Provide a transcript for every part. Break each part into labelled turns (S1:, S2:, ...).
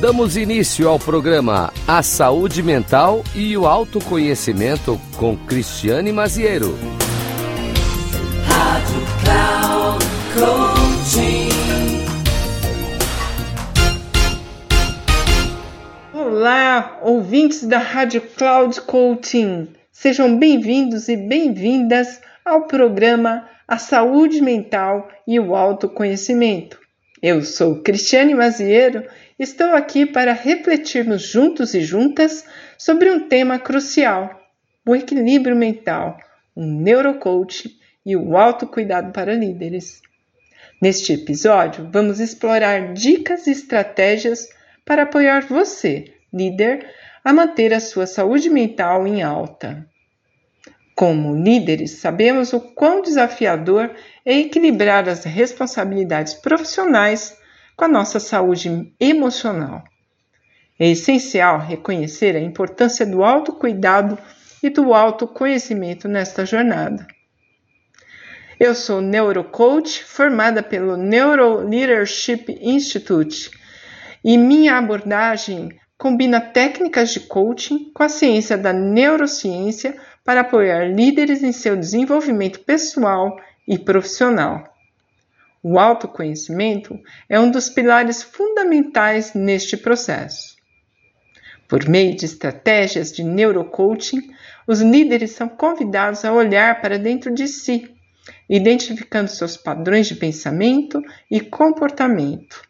S1: Damos início ao programa A Saúde Mental e o Autoconhecimento com Cristiane Maziero. Rádio Cloud Coaching.
S2: Olá, ouvintes da Rádio Cloud Coaching. Sejam bem-vindos e bem-vindas ao programa A Saúde Mental e o Autoconhecimento. Eu sou Cristiane Maziero estou aqui para refletirmos juntos e juntas sobre um tema crucial: o equilíbrio mental, o neurocoaching e o autocuidado para líderes. Neste episódio, vamos explorar dicas e estratégias para apoiar você, líder, a manter a sua saúde mental em alta. Como líderes, sabemos o quão desafiador é equilibrar as responsabilidades profissionais com a nossa saúde emocional. É essencial reconhecer a importância do autocuidado e do autoconhecimento nesta jornada. Eu sou neurocoach, formada pelo Neuro Leadership Institute, e minha abordagem combina técnicas de coaching com a ciência da neurociência para apoiar líderes em seu desenvolvimento pessoal e profissional. O autoconhecimento é um dos pilares fundamentais neste processo. Por meio de estratégias de neurocoaching, os líderes são convidados a olhar para dentro de si, identificando seus padrões de pensamento e comportamento.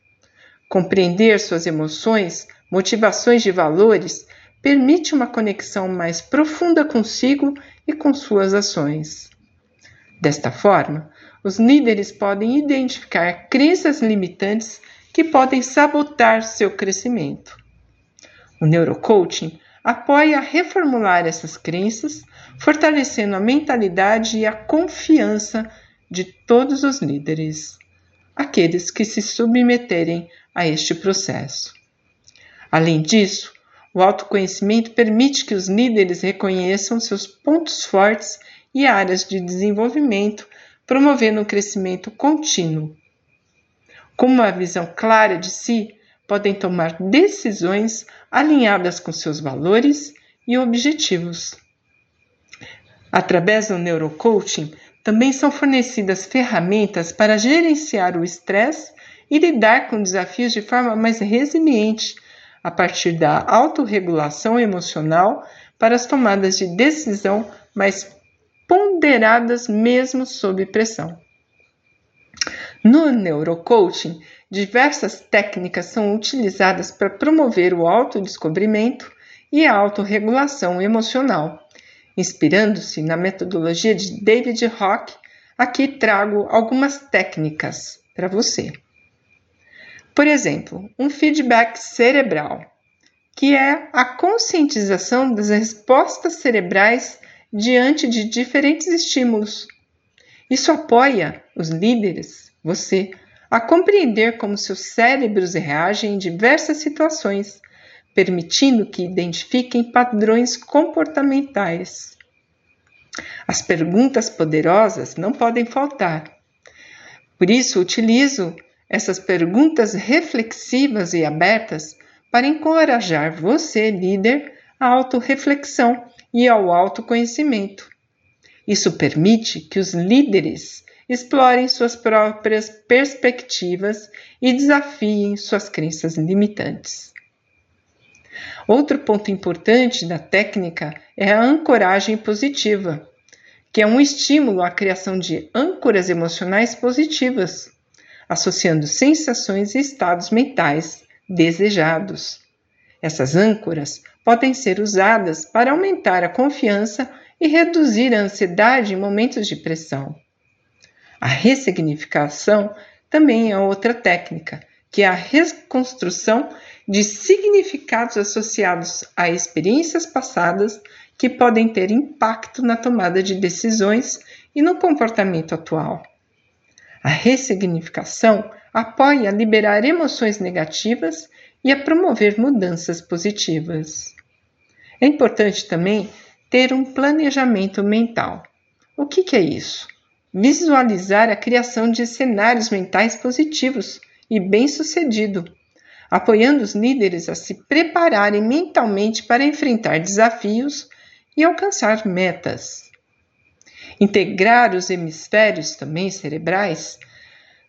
S2: Compreender suas emoções motivações de valores, permite uma conexão mais profunda consigo e com suas ações. Desta forma, os líderes podem identificar crenças limitantes que podem sabotar seu crescimento. O neurocoaching apoia a reformular essas crenças, fortalecendo a mentalidade e a confiança de todos os líderes, aqueles que se submeterem a este processo. Além disso, o autoconhecimento permite que os líderes reconheçam seus pontos fortes e áreas de desenvolvimento, promovendo um crescimento contínuo. Com uma visão clara de si, podem tomar decisões alinhadas com seus valores e objetivos. Através do neurocoaching, também são fornecidas ferramentas para gerenciar o estresse e lidar com desafios de forma mais resiliente a partir da autorregulação emocional para as tomadas de decisão mais ponderadas mesmo sob pressão. No neurocoaching, diversas técnicas são utilizadas para promover o autodescobrimento e a autorregulação emocional. Inspirando-se na metodologia de David Rock, aqui trago algumas técnicas para você. Por exemplo, um feedback cerebral, que é a conscientização das respostas cerebrais diante de diferentes estímulos. Isso apoia os líderes, você, a compreender como seus cérebros reagem em diversas situações, permitindo que identifiquem padrões comportamentais. As perguntas poderosas não podem faltar. Por isso, utilizo essas perguntas reflexivas e abertas para encorajar você, líder, à autorreflexão e ao autoconhecimento. Isso permite que os líderes explorem suas próprias perspectivas e desafiem suas crenças limitantes. Outro ponto importante da técnica é a ancoragem positiva, que é um estímulo à criação de âncoras emocionais positivas associando sensações e estados mentais desejados. Essas âncoras podem ser usadas para aumentar a confiança e reduzir a ansiedade em momentos de pressão. A ressignificação também é outra técnica, que é a reconstrução de significados associados a experiências passadas que podem ter impacto na tomada de decisões e no comportamento atual. A ressignificação apoia a liberar emoções negativas e a promover mudanças positivas. É importante também ter um planejamento mental. O que, que é isso? Visualizar a criação de cenários mentais positivos e bem-sucedido, apoiando os líderes a se prepararem mentalmente para enfrentar desafios e alcançar metas. Integrar os hemisférios também cerebrais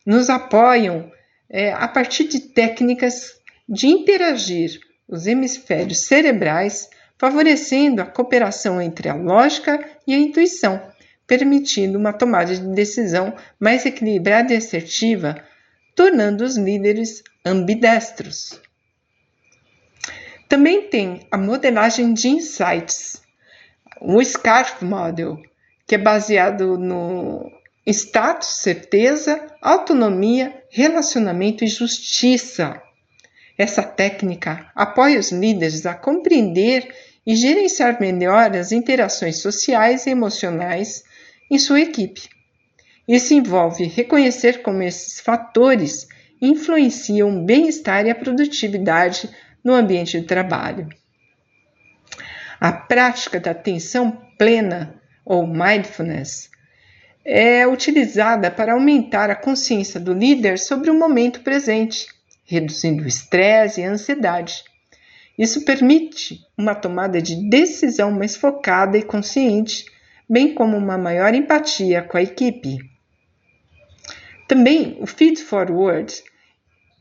S2: nos apoiam é, a partir de técnicas de interagir os hemisférios cerebrais, favorecendo a cooperação entre a lógica e a intuição, permitindo uma tomada de decisão mais equilibrada e assertiva, tornando os líderes ambidestros. Também tem a modelagem de insights, o SCARF Model, que é baseado no status, certeza, autonomia, relacionamento e justiça. Essa técnica apoia os líderes a compreender e gerenciar melhor as interações sociais e emocionais em sua equipe. Isso envolve reconhecer como esses fatores influenciam o bem-estar e a produtividade no ambiente de trabalho. A prática da atenção plena, ou mindfulness, é utilizada para aumentar a consciência do líder sobre o momento presente, reduzindo o estresse e a ansiedade. Isso permite uma tomada de decisão mais focada e consciente, bem como uma maior empatia com a equipe. Também o feed forward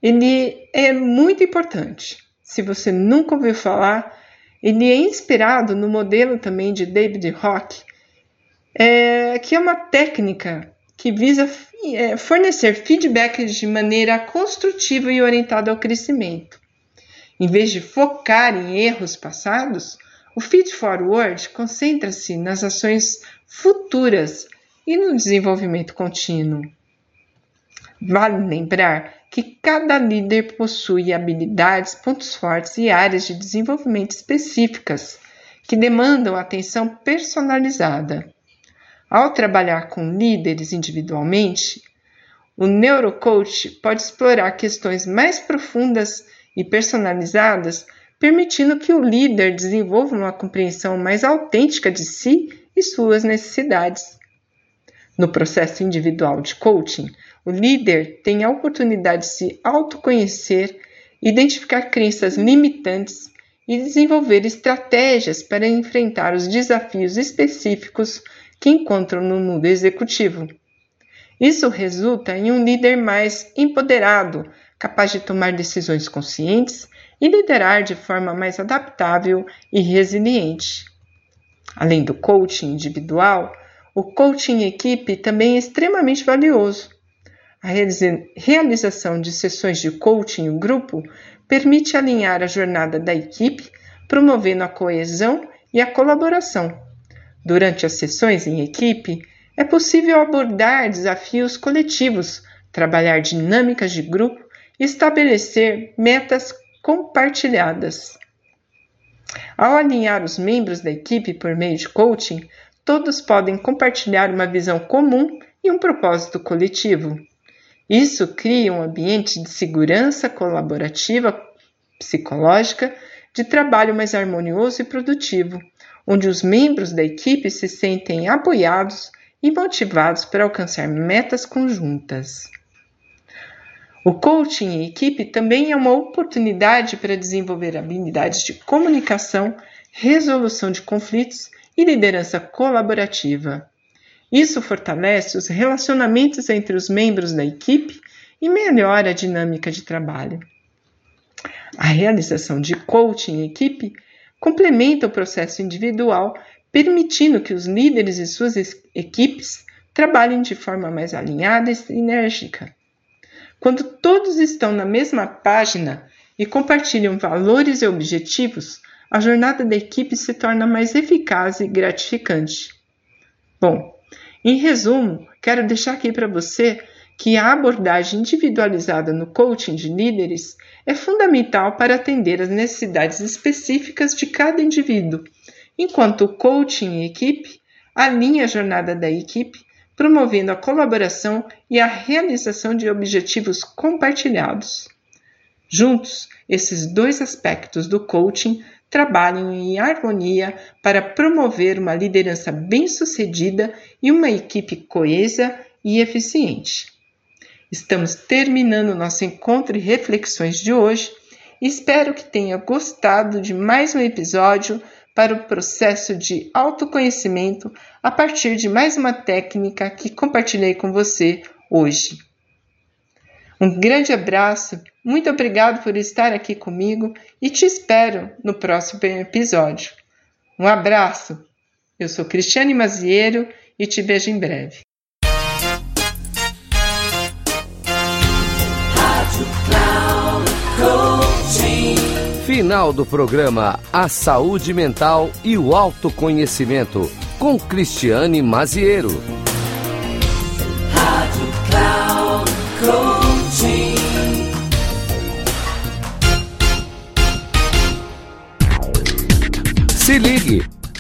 S2: ele é muito importante. Se você nunca ouviu falar, ele é inspirado no modelo também de David Rock, é, que é uma técnica que visa é, fornecer feedbacks de maneira construtiva e orientada ao crescimento. Em vez de focar em erros passados, o feed forward concentra-se nas ações futuras e no desenvolvimento contínuo. Vale lembrar que cada líder possui habilidades, pontos fortes e áreas de desenvolvimento específicas que demandam atenção personalizada. Ao trabalhar com líderes individualmente, o neurocoach pode explorar questões mais profundas e personalizadas, permitindo que o líder desenvolva uma compreensão mais autêntica de si e suas necessidades. No processo individual de coaching, o líder tem a oportunidade de se autoconhecer, identificar crenças limitantes e desenvolver estratégias para enfrentar os desafios específicos que encontram no mundo executivo. Isso resulta em um líder mais empoderado, capaz de tomar decisões conscientes e liderar de forma mais adaptável e resiliente. Além do coaching individual, o coaching equipe também é extremamente valioso. A realização de sessões de coaching em grupo permite alinhar a jornada da equipe, promovendo a coesão e a colaboração. Durante as sessões em equipe, é possível abordar desafios coletivos, trabalhar dinâmicas de grupo e estabelecer metas compartilhadas. Ao alinhar os membros da equipe por meio de coaching, todos podem compartilhar uma visão comum e um propósito coletivo. Isso cria um ambiente de segurança colaborativa psicológica, de trabalho mais harmonioso e produtivo, onde os membros da equipe se sentem apoiados e motivados para alcançar metas conjuntas. O coaching em equipe também é uma oportunidade para desenvolver habilidades de comunicação, resolução de conflitos e liderança colaborativa. Isso fortalece os relacionamentos entre os membros da equipe e melhora a dinâmica de trabalho. A realização de coaching em equipe complementa o processo individual, permitindo que os líderes e suas equipes trabalhem de forma mais alinhada e enérgica. Quando todos estão na mesma página e compartilham valores e objetivos, a jornada da equipe se torna mais eficaz e gratificante. Bom, em resumo, quero deixar aqui para você que a abordagem individualizada no coaching de líderes é fundamental para atender às necessidades específicas de cada indivíduo, enquanto o coaching em equipe alinha a jornada da equipe, promovendo a colaboração e a realização de objetivos compartilhados. Juntos, esses dois aspectos do coaching trabalham em harmonia para promover uma liderança bem-sucedida e uma equipe coesa e eficiente. Estamos terminando nosso encontro e reflexões de hoje Espero que tenha gostado de mais um episódio para o processo de autoconhecimento a partir de mais uma técnica que compartilhei com você hoje. Um grande abraço, muito obrigado por estar aqui comigo e te espero no próximo episódio. Um abraço. Eu sou Cristiane Maziero e te vejo em breve.
S1: Final do programa A Saúde Mental e o Autoconhecimento, com Cristiane Maziero. Rádio Cloud Coaching. Se ligue!